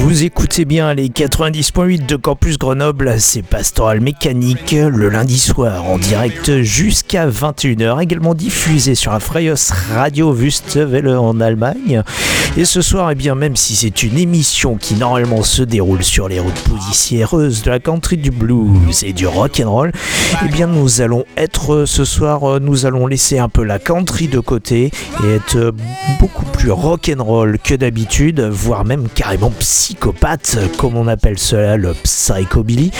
Vous écoutez bien les 90.8 de Campus Grenoble, c'est Pastoral Mécanique, le lundi soir en direct jusqu'à 21h, également diffusé sur la Radio Wüstewelle en Allemagne. Et ce soir, eh bien, même si c'est une émission qui normalement se déroule sur les routes poussiéreuses de la country du blues et du rock and roll, eh bien, nous allons être ce soir, nous allons laisser un peu la country de côté et être beaucoup plus rock and roll que d'habitude, voire même carrément psychopathe, comme on appelle cela le psychobilly.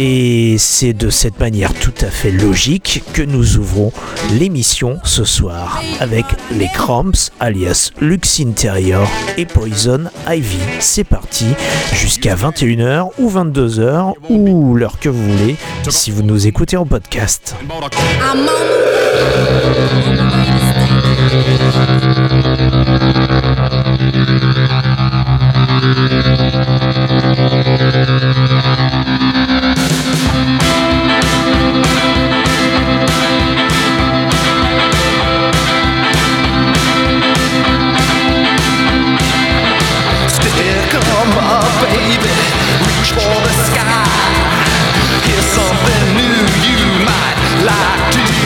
Et c'est de cette manière tout à fait logique que nous ouvrons l'émission ce soir avec les Cramps, alias Lux Interior et Poison Ivy. C'est parti jusqu'à 21h ou 22h ou l'heure que vous voulez si vous nous écoutez en podcast.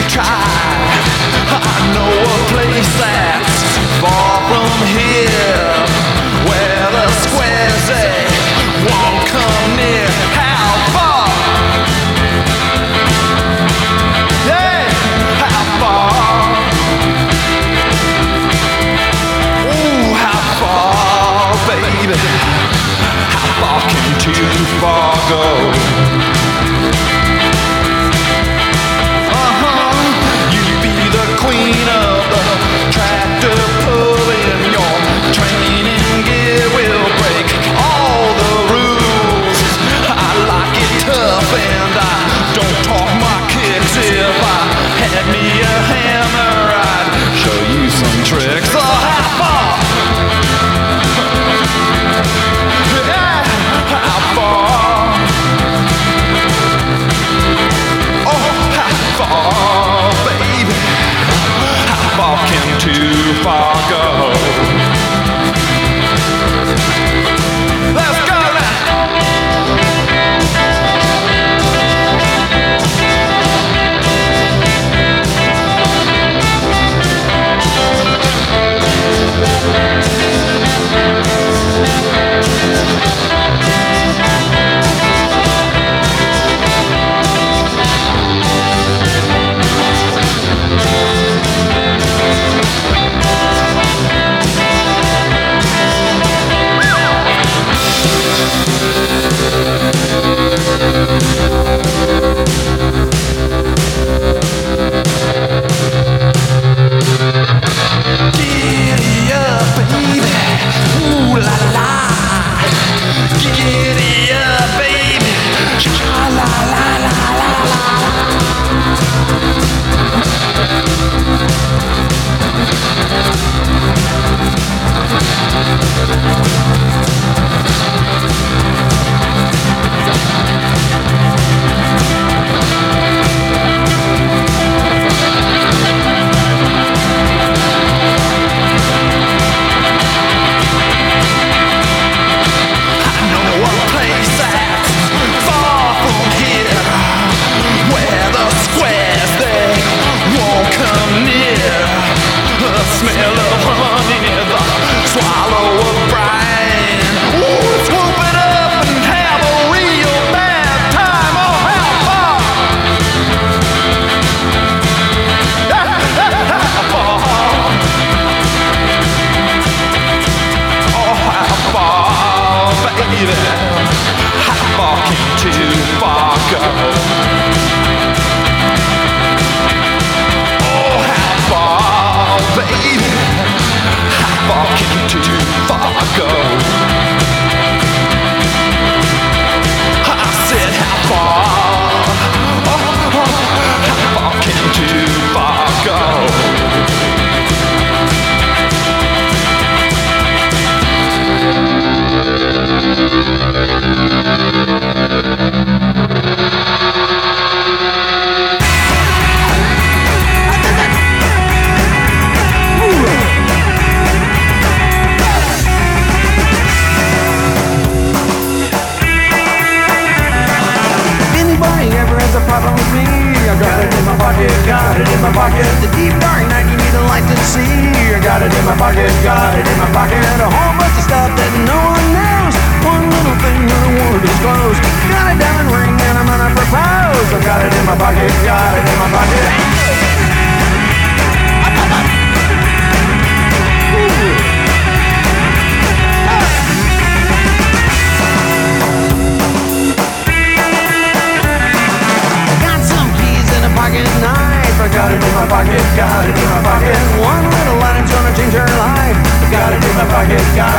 Try. I know a place that's far from here, where the squares they won't come near. How far? Yeah, how far? Ooh, how far, baby? How far can too far go?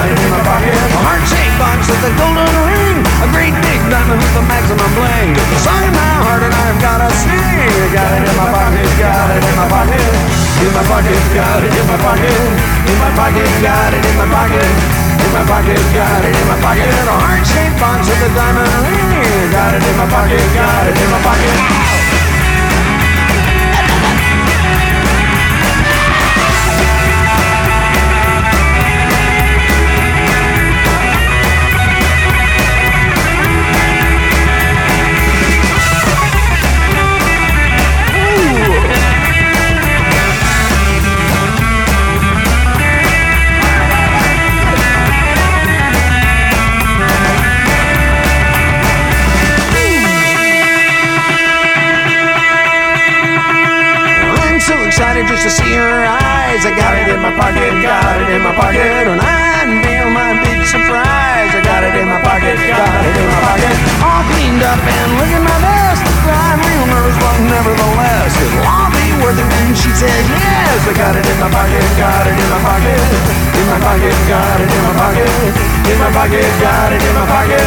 Got it in my pocket. A heart shaped box with a golden ring. A great big diamond with a maximum bling. The song in my heart and I've gotta sing. Got it in my pocket, got it in my pocket. In my pocket, got it in my pocket. In my pocket, got it in my pocket. In my pocket, got it in my pocket. A heart shaped box with a diamond ring. Got it in my pocket, got it in my pocket. Just to see her eyes. I got it in my pocket, got it in my pocket. And I unveil my big surprise. I got it in my pocket, got it in my pocket. All cleaned up and looking my best. I'm real nervous, but nevertheless, it'll all be worth it when she says yes. I got it in my pocket, got it in my pocket. In my pocket, got it in my pocket. In my pocket, got it in my pocket.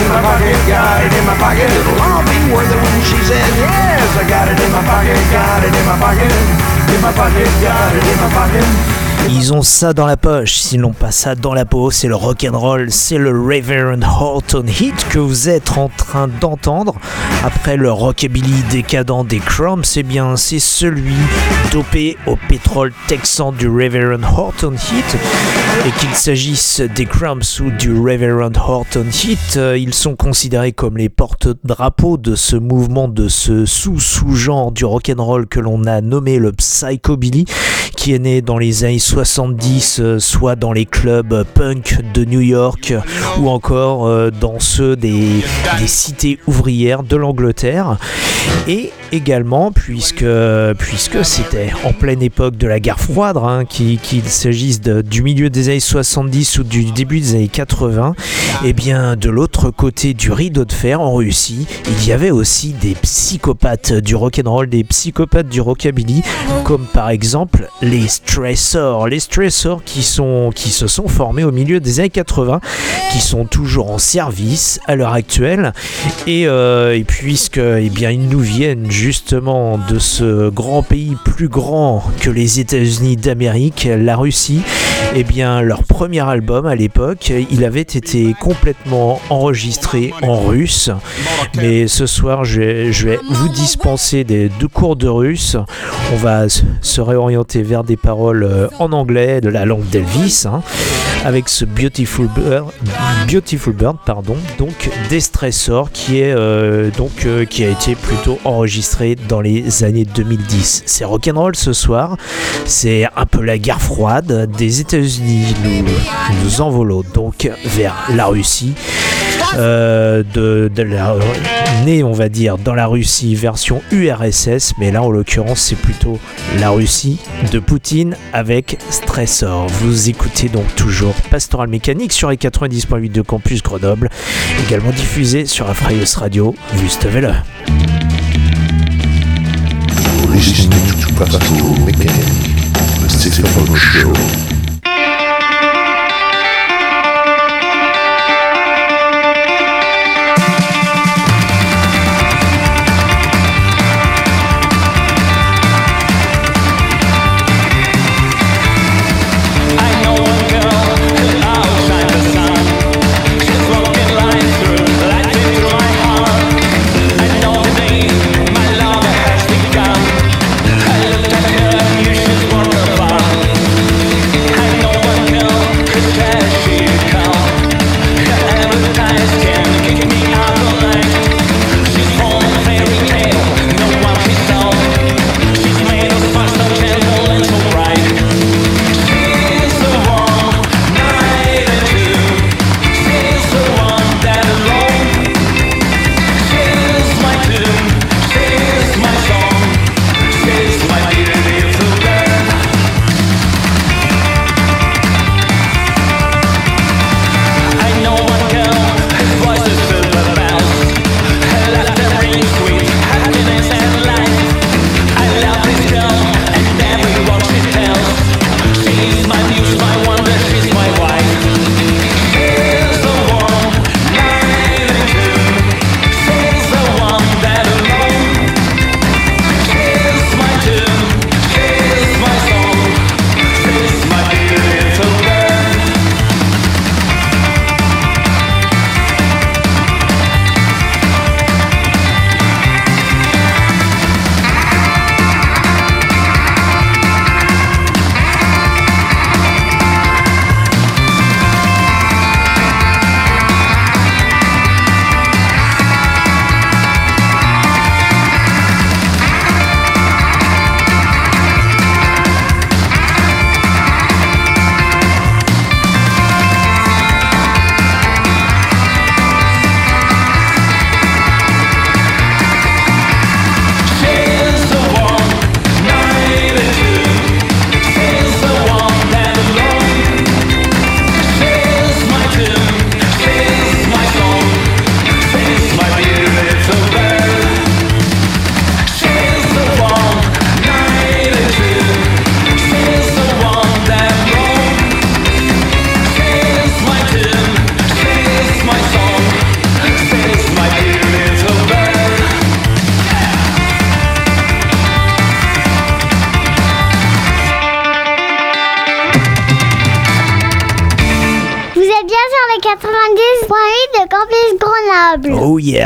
In my pocket, got it in my pocket. It'll all be worth it when she says yes. I got it in my pocket, got it in my pocket. immer war hin, ja, immer war hin. Ils ont ça dans la poche, s'ils n'ont pas ça dans la peau, c'est le rock'n'roll, c'est le Reverend Horton Hit que vous êtes en train d'entendre. Après le rockabilly décadent des Crumbs, eh bien c'est celui dopé au pétrole texan du Reverend Horton Hit. Et qu'il s'agisse des Crumbs ou du Reverend Horton Hit, euh, ils sont considérés comme les porte-drapeaux de ce mouvement, de ce sous-sous-genre du rock'n'roll que l'on a nommé le psychobilly, qui est né dans les années 70, euh, soit dans les clubs punk de New York ou encore euh, dans ceux des, cités ouvrières de l'Angleterre. Et également, puisque, c'était en pleine époque de la guerre froide, hein, qu'il s'agisse du milieu des années 70 ou du début des années 80, et bien de l'autre côté du rideau de fer en Russie, il y avait aussi des psychopathes du rock'n'roll, des psychopathes du rockabilly, comme par exemple les Stressors. Les Stressors qui, sont, qui se sont formés au milieu des années 80, qui sont toujours en service à l'heure actuelle, et, euh, et puisque eh bien, ils nous viennent justement de ce grand pays plus grand que les États-Unis d'Amérique, la Russie, eh bien leur premier album à l'époque, il avait été complètement enregistré en russe. Mais ce soir, je vais, vous dispenser des deux cours de russe. On va se réorienter vers des paroles euh, anglais de la langue d'Elvis, hein, avec ce Beautiful Bird, Beautiful Bird, pardon, donc des Stressors qui est euh, donc euh, qui a été plutôt enregistré dans les années 2010. C'est rock'n'roll ce soir. C'est un peu la guerre froide des États-Unis. Nous nous envolons donc vers la Russie. Euh, de, de la, né on va dire dans la Russie version URSS mais là en l'occurrence c'est plutôt la Russie de Poutine avec Stressor vous écoutez donc toujours Pastoral Mécanique sur les 90.8 de Campus Grenoble également diffusé sur Afraios Radio Juste Welle. Listening to.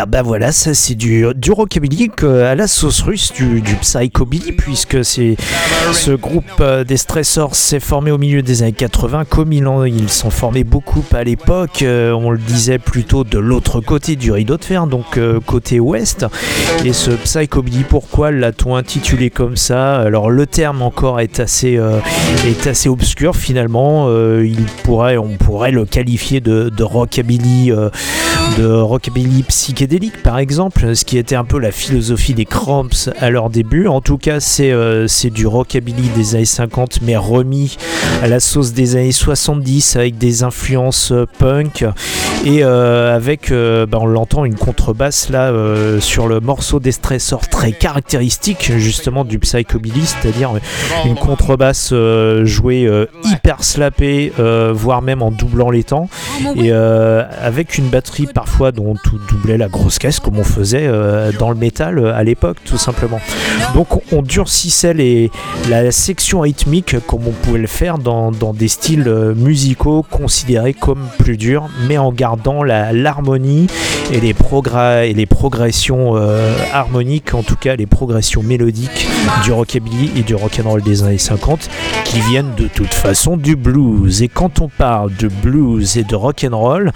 Bah voilà, ça c'est du, rockabilly à la sauce russe, du, psychobilly, puisque c'est ce groupe euh, des stressors s'est formé au milieu des années 80, comme ils, en- ils sont formés beaucoup à l'époque, euh, on le disait plutôt de l'autre côté du rideau de fer, donc euh, côté ouest. Et ce psychobilly, pourquoi l'a-t-on intitulé comme ça? Alors le terme encore est assez, est assez obscur finalement, on pourrait le qualifier de, rockabilly. euh, de rockabilly par exemple, ce qui était un peu la philosophie des Cramps à leur début. En tout cas, c'est euh, du rockabilly des années 50 mais remis à la sauce des années 70 avec des influences euh, punk. Et euh, avec, euh, bah, on l'entend, une contrebasse là sur le morceau des stressors très caractéristique justement du psychobilly, c'est-à-dire une contrebasse jouée hyper slappée, voire même en doublant les temps. Et euh, avec une batterie parfois dont tout doublait la grosse caisse comme on faisait euh, dans le métal euh, à l'époque tout simplement. Donc on durcissait les, la section rythmique comme on pouvait le faire dans, des styles euh, musicaux considérés comme plus durs mais en gardant l'harmonie et les, les progressions harmoniques, en tout cas les progressions mélodiques du rockabilly et du rock'n'roll des années 50 qui viennent de toute façon du blues. Et quand on parle de blues et de rock'n'roll,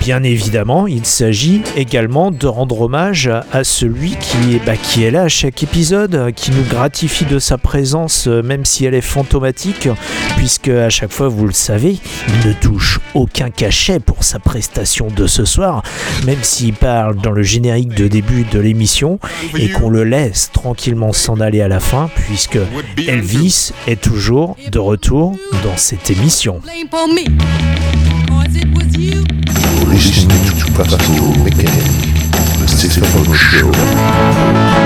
bien évidemment, il s'agit également de rendre hommage à celui qui est, bah, qui est là à chaque épisode, qui nous gratifie de sa présence, euh, même si elle est fantomatique, puisque à chaque fois, vous le savez, il ne touche aucun cachet pour sa prestation de ce soir, même s'il parle dans le générique de début de l'émission et qu'on le laisse tranquillement s'en aller à la fin, puisque Elvis est toujours de retour dans cette émission. Listening to Pastoral Mechanic, the Show.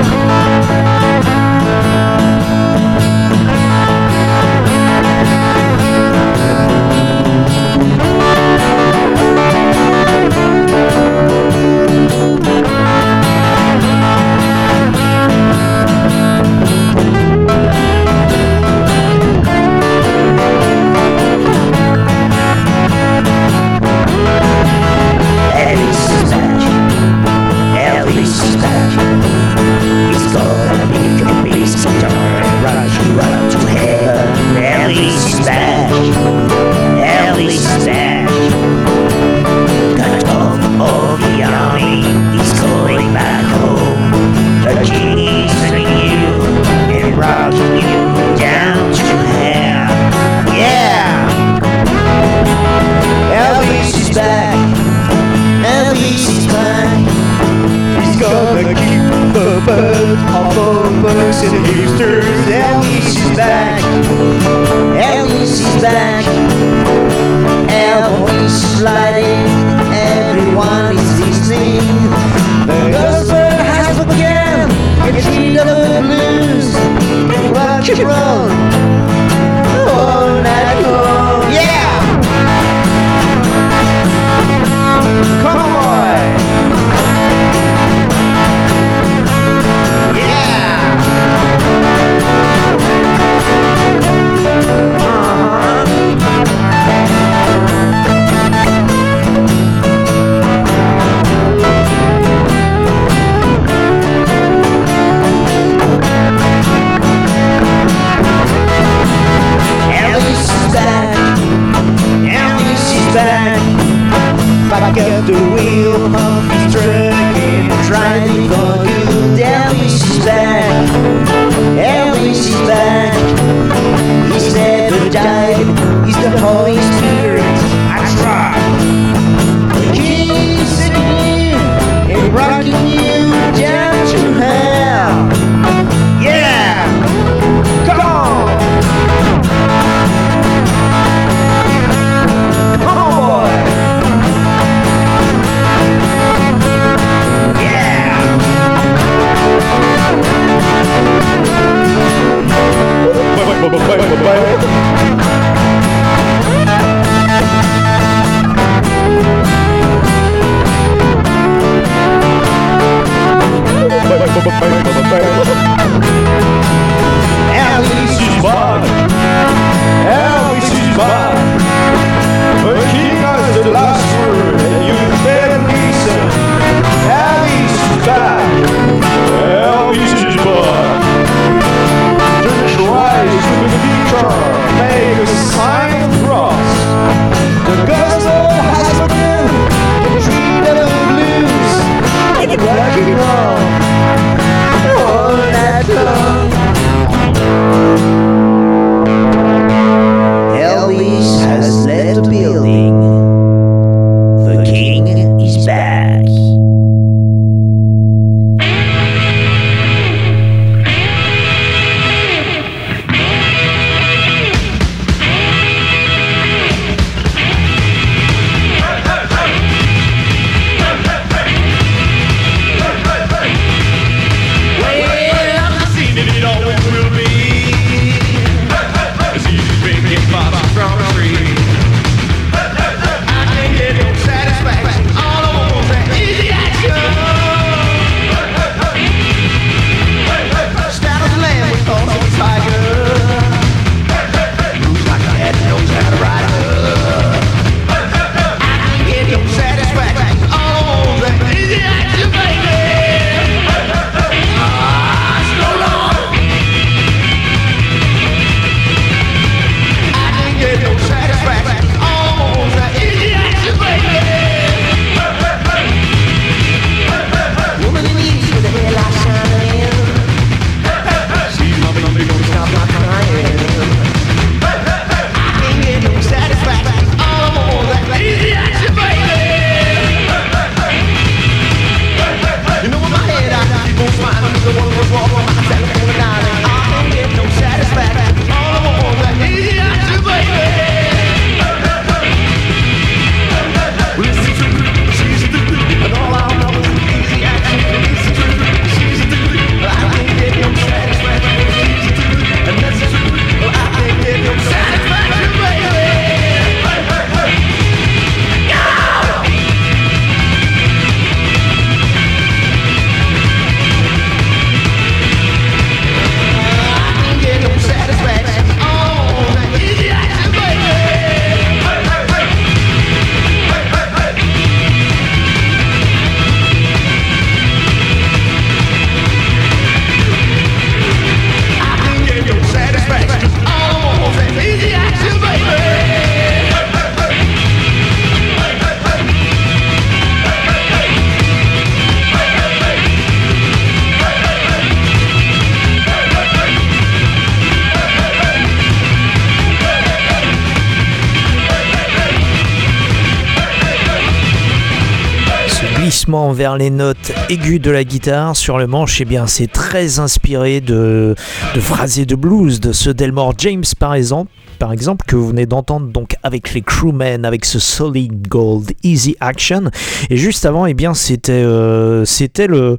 Vers les notes aiguës de la guitare sur le manche, eh bien c'est très inspiré de, de phrasés de blues de ceux d'Elmore James par exemple par exemple, que vous venez d'entendre donc avec les Crewmen, avec ce Solid Gold Easy Action. Et juste avant, eh bien, c'était euh, c'était le,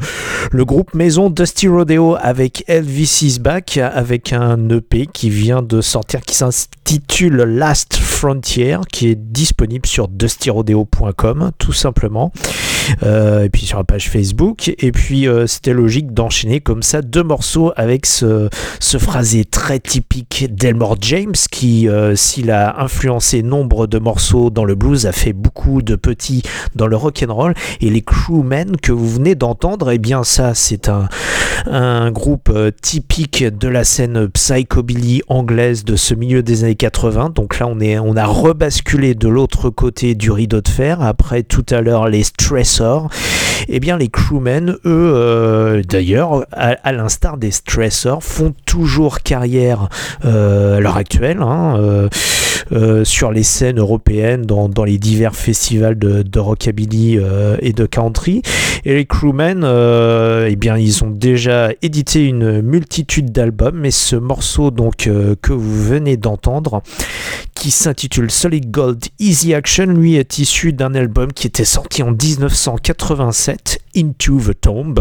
le groupe maison Dusty Rodeo avec Elvis Is avec un EP qui vient de sortir, qui s'intitule Last Frontier, qui est disponible sur dustyrodeo.com, tout simplement. Euh, et puis sur la page Facebook. Et puis euh, c'était logique d'enchaîner comme ça deux morceaux avec ce, ce phrasé très typique d'Elmore James qui, euh, s'il a influencé nombre de morceaux dans le blues, a fait beaucoup de petits dans le rock and roll. Et les Crewmen que vous venez d'entendre, et bien ça c'est un, un groupe typique de la scène psychobilly anglaise de ce milieu des années 80. Donc là on, est, on a rebasculé de l'autre côté du rideau de fer. Après tout à l'heure les Stressors. Eh bien les crewmen, eux, euh, d'ailleurs, à, l'instar des stressors, font toujours carrière euh, à l'heure actuelle. hein, euh, sur les scènes européennes, dans, les divers festivals de, de rockabilly et de country. Et les crewmen, eh bien, ils ont déjà édité une multitude d'albums, mais ce morceau donc que vous venez d'entendre, s'intitule Solid Gold Easy Action, lui est issu d'un album qui était sorti en 1987, Into the Tomb.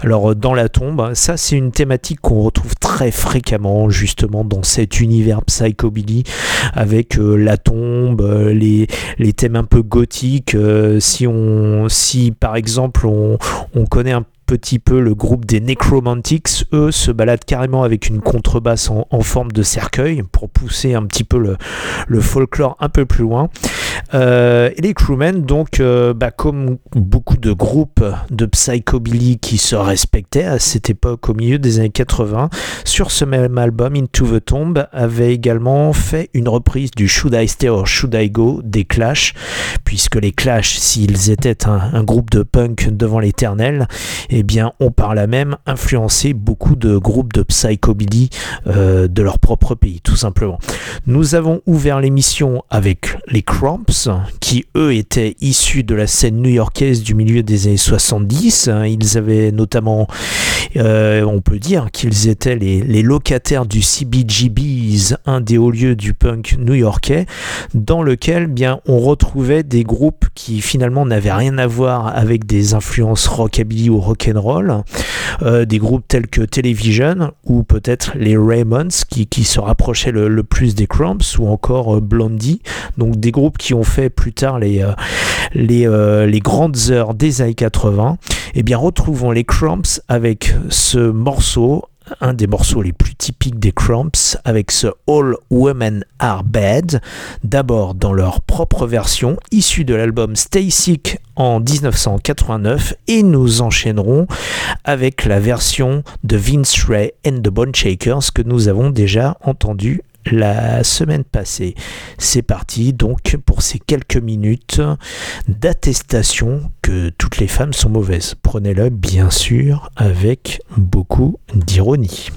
Alors euh, dans la tombe, ça c'est une thématique qu'on retrouve très fréquemment justement dans cet univers psychobilly avec euh, la tombe, euh, les, thèmes un peu gothiques. si on, si par exemple on, on connaît un petit peu le groupe des Necromantics, eux se baladent carrément avec une contrebasse en, forme de cercueil pour pousser un petit peu le folklore un peu plus loin. Euh, et les crewmen, donc, euh, bah, comme beaucoup de groupes de psychobilly qui se respectaient à cette époque, au milieu des années 80, sur ce même album, Into the Tomb, avait également fait une reprise du Should I Stay or Should I Go des Clash, puisque les Clash, s'ils étaient un, groupe de punk devant l'éternel, eh bien, ont par là même influencé beaucoup de groupes de psychobilly euh, de leur propre pays, tout simplement. Nous avons ouvert l'émission avec les Cramps, qui eux étaient issus de la scène new-yorkaise du milieu des années 70. hein. Ils avaient notamment, euh, on peut dire qu'ils étaient les, locataires du CBGB's, un des hauts lieux du punk new-yorkais, dans lequel bien on retrouvait des groupes qui finalement n'avaient rien à voir avec des influences rockabilly ou rock'n'roll, euh, des groupes tels que Television ou peut-être les Raymonds qui, se rapprochaient le, plus des Cramps ou encore euh, Blondie, donc des groupes qui ont fait plus tard les, les, les grandes heures des années 80. Eh bien retrouvons les Cramps avec ce morceau un des morceaux les plus typiques des Cramps avec ce All Women Are Bad, d'abord dans leur propre version issue de l'album Stay Sick en 1989 et nous enchaînerons avec la version de Vince Ray and the Bone Shakers que nous avons déjà entendu la semaine passée. C'est parti donc pour ces quelques minutes d'attestation que toutes les femmes sont mauvaises. Prenez-le bien sûr avec beaucoup d'ironie.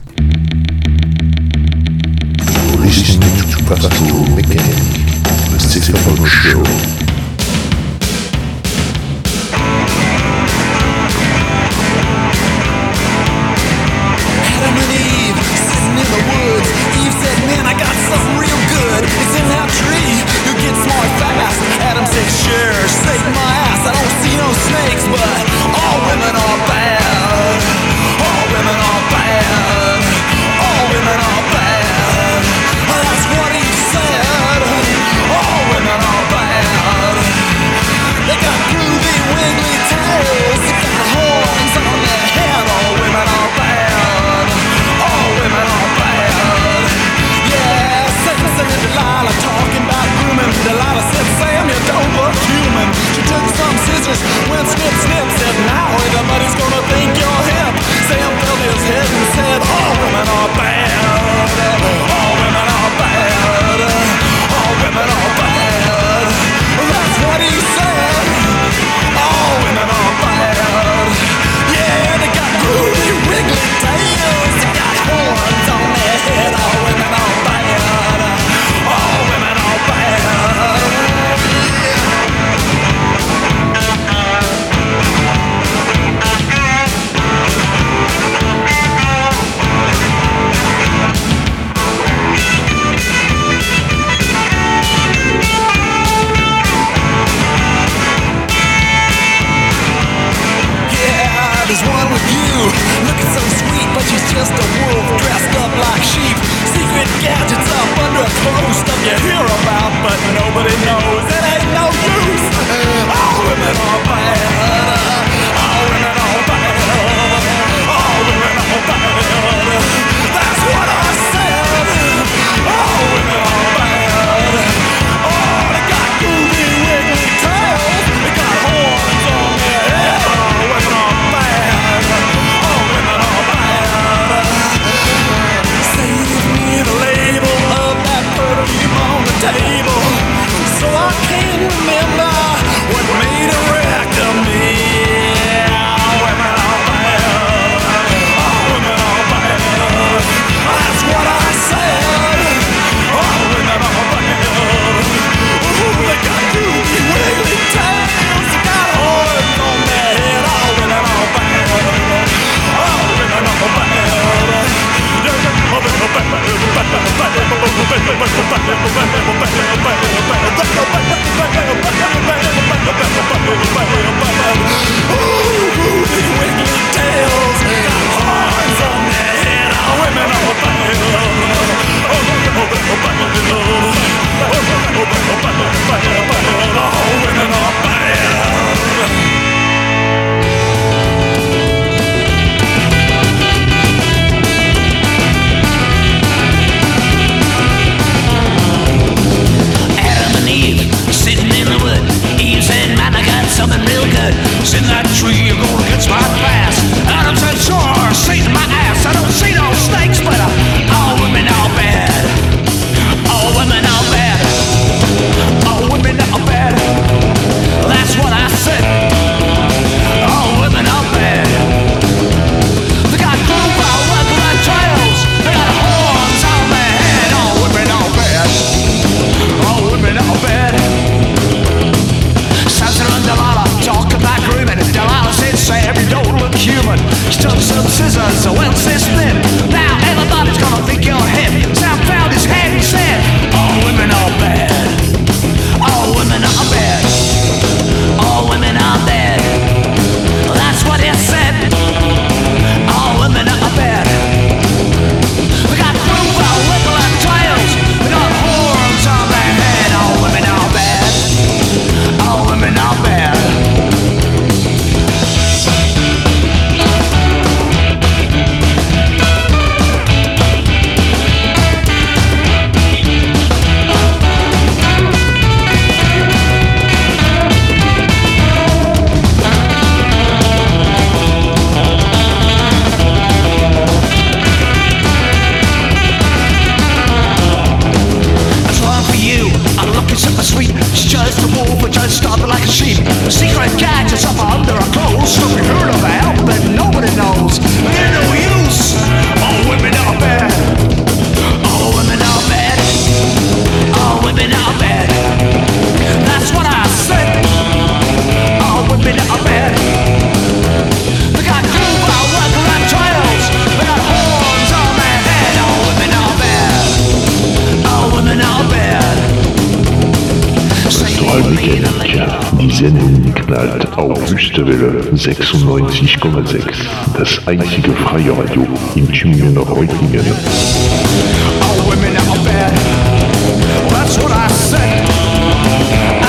96,6. Das einzige freie Radio in Tübingen Reutlingen. All women are bad. Well, that's what I said.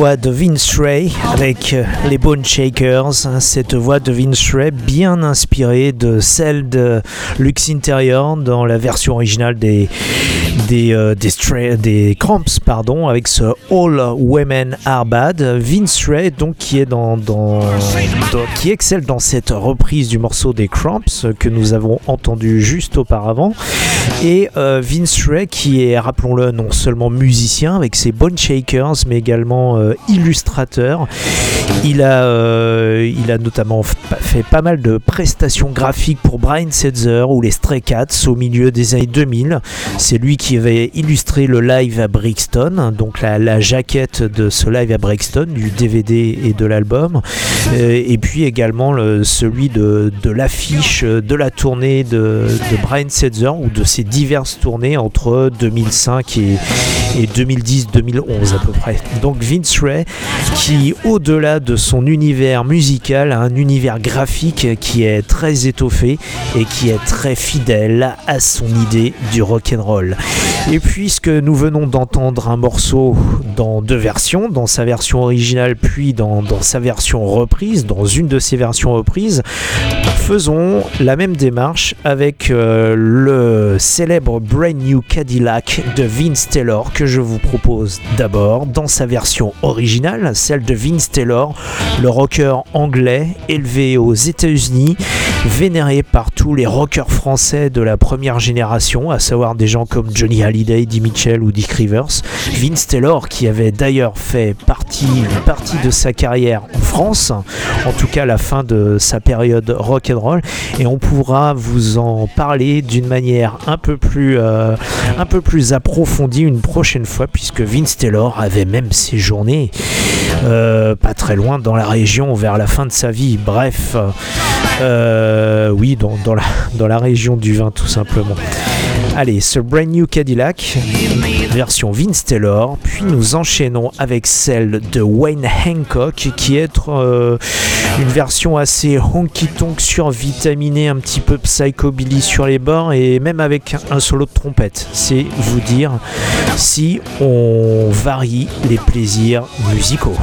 Voix de Vince Ray avec euh, les Bone Shakers, cette voix de Vince Ray bien inspirée de celle de Lux Interior dans la version originale des des, euh, des, Cramps pardon avec ce All Women Are Bad. Vince Ray donc qui est dans, dans- qui excelle dans cette reprise du morceau des Cramps euh, que nous avons entendu juste auparavant. Et euh, Vince Ray qui est rappelons-le non seulement musicien avec ses Bone Shakers mais également illustrateur. Il a, il a notamment fait pas mal de prestations graphiques pour Brian Setzer ou les Stray Cats au milieu des années 2000. C'est lui qui avait illustré le live à Brixton, donc la, jaquette de ce live à Brixton, du DVD et de l'album. Euh, et puis également le- celui de, de l'affiche de la tournée de, de Brian Setzer ou de ses diverses tournées entre 2005 et, et 2010-2011 à peu près. Donc Vince Ray qui au-delà de son univers musical a un univers graphique qui est très étoffé et qui est très fidèle à son idée du rock'n'roll. Et puisque nous venons d'entendre un morceau dans deux versions, dans sa version originale puis dans, dans sa version reprise, dans une de ses versions reprises, faisons la même démarche avec euh, le célèbre Brand New Cadillac de Vince Taylor je vous propose d'abord dans sa version originale, celle de Vince Taylor, le rocker anglais élevé aux États-Unis, vénéré par tous les rockers français de la première génération, à savoir des gens comme Johnny Hallyday, Eddie Mitchell ou Dick Rivers. Vince Taylor qui avait d'ailleurs fait partie, partie de sa carrière en France, en tout cas la fin de sa période rock'n'roll, et on pourra vous en parler d'une manière un peu plus, euh, un peu plus approfondie une prochaine fois, puisque Vince Taylor avait même séjourné euh, pas très loin dans la région vers la fin de sa vie. Bref, euh, oui, dans, dans la, dans la région du vin tout simplement. Allez, ce Brand New Cadillac, version Vince Taylor, puis nous enchaînons avec celle de Wayne Hancock, qui est euh, une version assez honky-tonk survitaminée, un petit peu psychobilly sur les bords, et même avec un solo de trompette. C'est vous dire si on varie les plaisirs musicaux.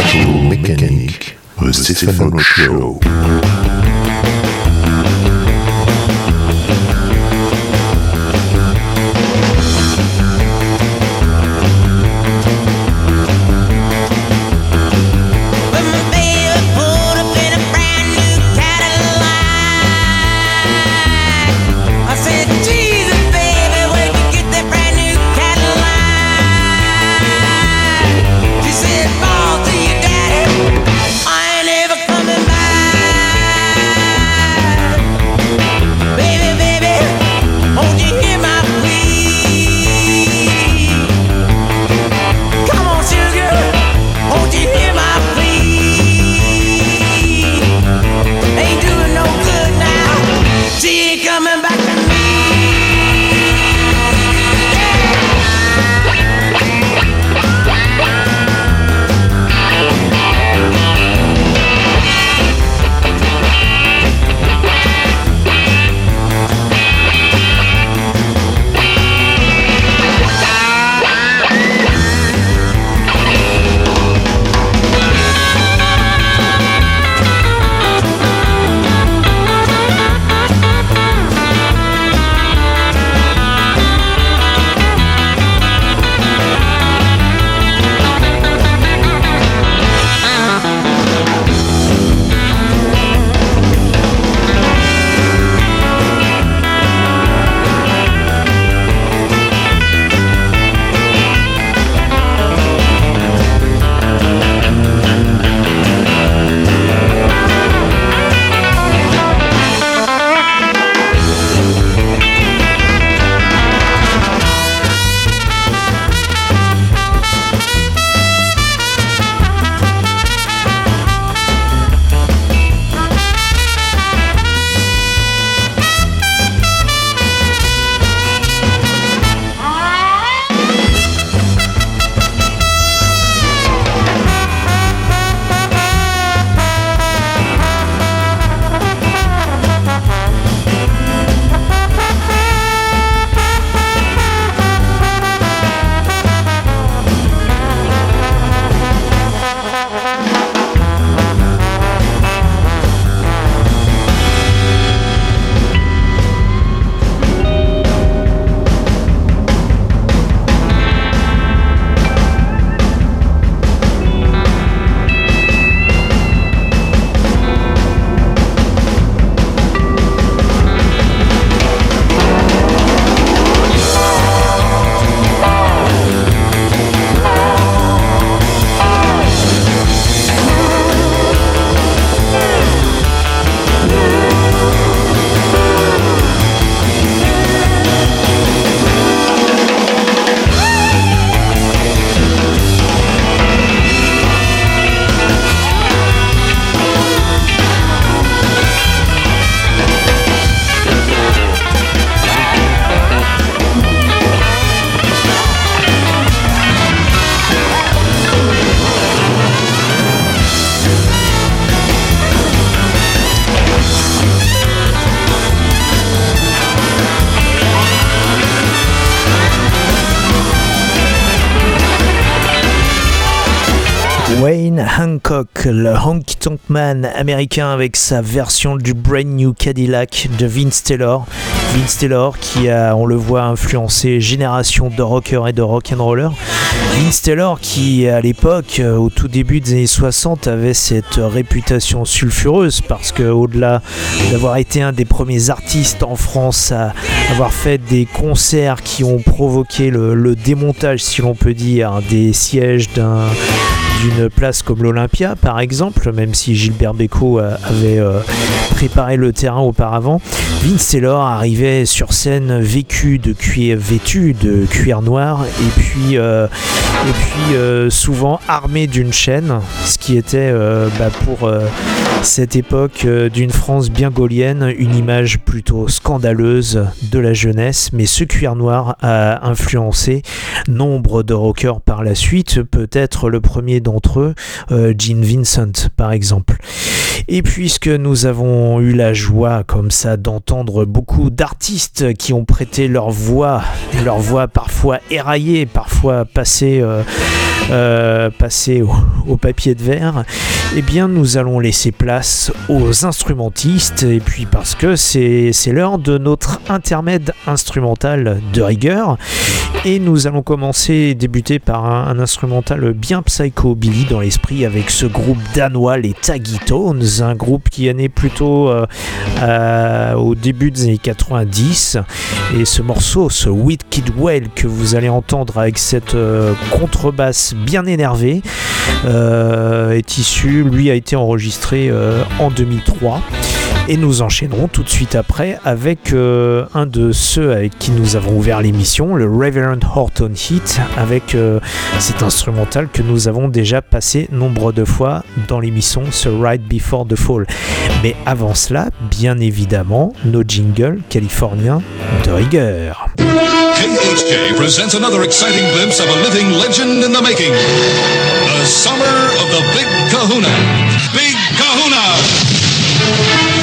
Plateau mécanique, The Stephen Show. Le honky tonk man américain avec sa version du Brand New Cadillac de Vince Taylor. Vince Taylor qui a, on le voit, influencé génération de rockers et de rock'n'rollers. Vince Taylor qui, à l'époque, euh, au tout début des années 60, avait cette réputation sulfureuse parce que, au-delà d'avoir été un des premiers artistes en France à avoir fait des concerts qui ont provoqué le, le démontage, si l'on peut dire, des sièges d'un d'une place comme l'Olympia par exemple, même si Gilbert Bécaud euh, avait euh, préparé le terrain auparavant. Vince Taylor arrivait sur scène vécu de cuir, vêtu de cuir noir et puis, euh, souvent armé d'une chaîne, ce qui était bah, pour cette époque d'une France bien gaulienne une image plutôt scandaleuse de la jeunesse. Mais ce cuir noir a influencé nombre de rockers par la suite, peut-être le premier d'entre eux, euh, Gene Vincent par exemple. Et puisque nous avons eu la joie comme ça d'entendre beaucoup d'artistes qui ont prêté leur voix, leur voix parfois éraillée, parfois passée, euh, euh, passée au, papier de verre, eh bien nous allons laisser place aux instrumentistes et puis parce que c'est l'heure de notre intermède instrumental de rigueur et nous allons commencer et débuter par un, instrumental bien psycho-billy dans l'esprit avec ce groupe danois, les Taggy Tones, un groupe qui est né plutôt euh, euh, au début des années 90. Et ce morceau, ce Wicked Well que vous allez entendre avec cette contrebasse bien énervée, euh, est issu, lui a été enregistré euh, en 2003. Et nous enchaînerons tout de suite après avec euh, un de ceux avec qui nous avons ouvert l'émission, le Reverend Horton Heat, avec euh, cet instrumental que nous avons déjà passé nombre de fois dans l'émission, ce Right Before the Fall. Mais avant cela, bien évidemment, nos jingles californiens de rigueur. KHJ presents another exciting glimpse of a living legend in the making. The summer of the Big Kahuna. Big Kahuna!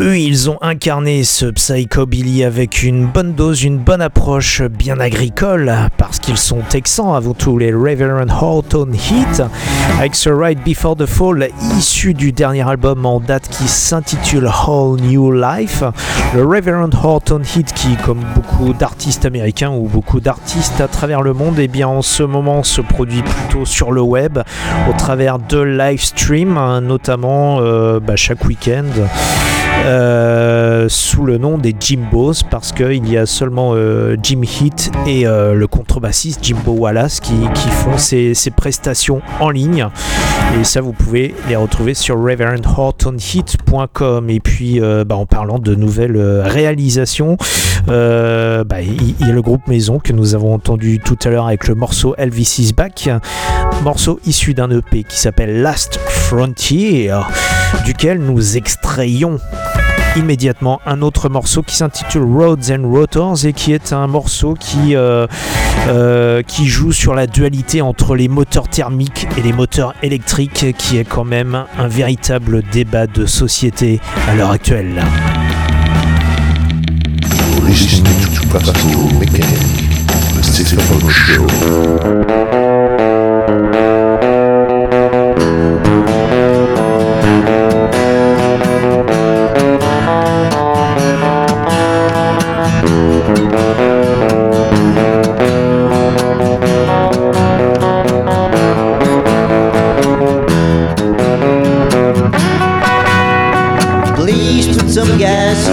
Ils ont incarné ce psychobilly avec une bonne dose, une bonne approche bien agricole, parce qu'ils sont texans avant tout, les Reverend Horton Heat, avec ce Right Before the Fall, issu du dernier album en date qui s'intitule Whole New Life. Le Reverend Horton Heat, qui, comme beaucoup d'artistes américains ou beaucoup d'artistes à travers le monde, eh bien en ce moment se produit plutôt sur le web, au travers de live stream, hein, notamment euh, bah, chaque week-end. Euh, sous le nom des Jimbos parce qu'il y a seulement euh, Jim Heat et euh, le contrebassiste Jimbo Wallace qui, qui font ces, ces prestations en ligne. Et ça vous pouvez les retrouver sur reverendhortonheat.com et puis euh, bah, en parlant de nouvelles euh, réalisations bah, il il y a le groupe Maison que nous avons entendu tout à l'heure avec le morceau Elvis is Back. Morceau issu d'un EP qui s'appelle Last Frontier duquel nous extrayons immédiatement un autre morceau qui s'intitule Roads and Rotors et qui est un morceau qui, euh, euh, qui joue sur la dualité entre les moteurs thermiques et les moteurs électriques qui est quand même un véritable débat de société à l'heure actuelle. yes,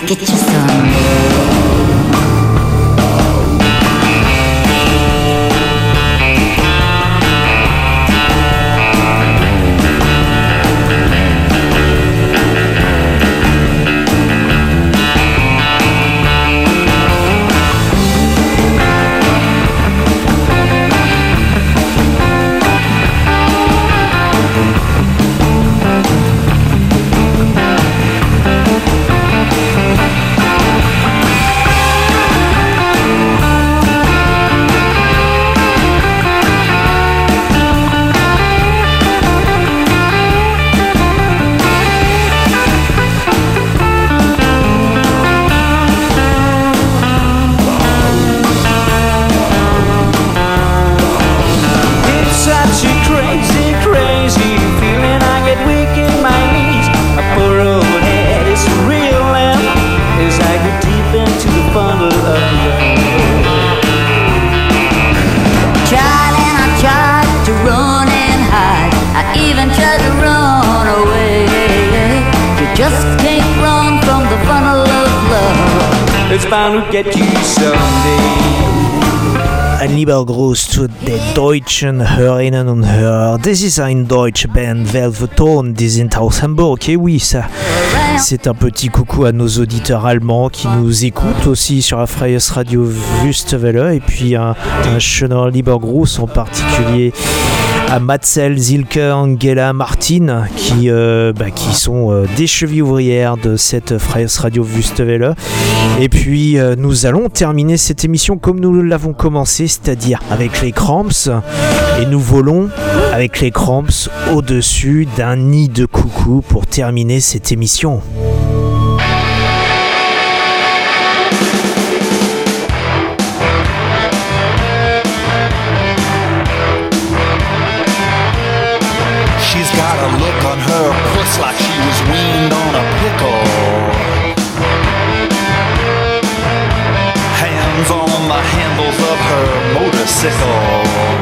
to get deutschen Hörerinnen und Hörern. Das ist eine deutsche Band, Velveton, die sind aus Hamburg. Et oui, c'est un petit coucou à nos auditeurs allemands qui nous écoutent aussi sur la Freies Radio Wüstewelle. Et puis un, un schöner lieber Gruß en particulier à Matzel, Zilke, Angela, Martin, qui, euh, bah, qui sont euh, des chevilles ouvrières de cette Freies Radio Wüstewelle. Et puis euh, nous allons terminer cette émission comme nous l'avons commencé, c'est-à-dire avec les Cramps. Et nous volons avec les Cramps au-dessus d'un nid de coucou pour terminer cette émission. She's got a look on her puss like she was weaned on a pickle. Hands on the handles of her motorcycle.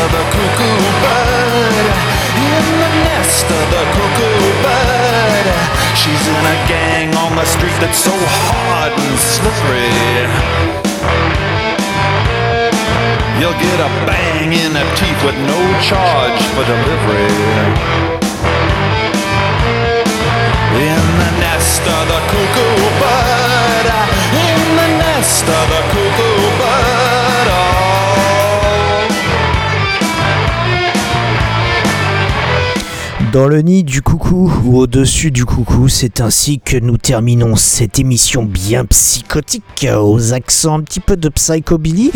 Of the cuckoo bird. In the nest of the cuckoo bird. She's in a gang on the street that's so hard and slippery. You'll get a bang in the teeth with no charge for delivery. In the nest of the cuckoo bird, in the nest of the Dans le nid du coucou ou au-dessus du coucou, c'est ainsi que nous terminons cette émission bien psychotique aux accents un petit peu de psychobilly,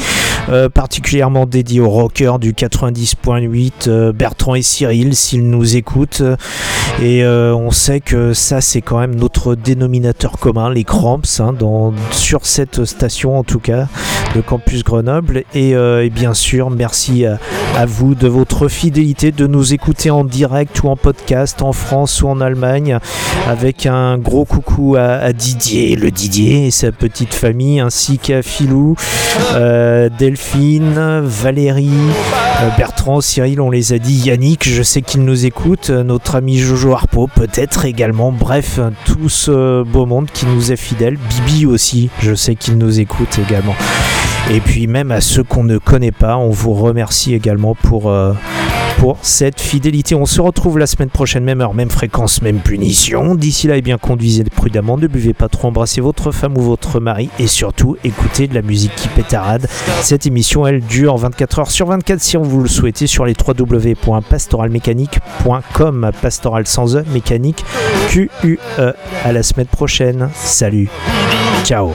euh, particulièrement dédié aux rockers du 90.8, euh, Bertrand et Cyril s'ils nous écoutent. Et euh, on sait que ça c'est quand même notre dénominateur commun, les cramps, hein, dans, sur cette station en tout cas Campus Grenoble. Et, euh, et bien sûr, merci à, vous de votre fidélité, de nous écouter en direct ou en podcast en France ou en Allemagne. Avec un gros coucou à, à Didier, le Didier et sa petite famille, ainsi qu'à Philou, euh, Delphine, Valérie, euh, Bertrand, Cyril, on les a dit, Yannick, je sais qu'il nous écoute, notre ami Jojo Harpo peut-être également, bref, tout ce beau monde qui nous est fidèle, Bibi aussi, je sais qu'il nous écoute également. Et puis même à ceux qu'on ne connaît pas, on vous remercie également pour, euh, pour cette fidélité. On se retrouve la semaine prochaine, même heure, même fréquence, même punition. D'ici là, eh bien, conduisez prudemment, ne buvez pas trop, embrassez votre femme ou votre mari et surtout écoutez de la musique qui pétarade. Cette émission, elle dure 24 heures sur 24 si on vous le souhaitez sur les www.pastoralmécanique.com. Pastoral sans E, mécanique, Q-U-E. À la semaine prochaine. Salut. Ciao.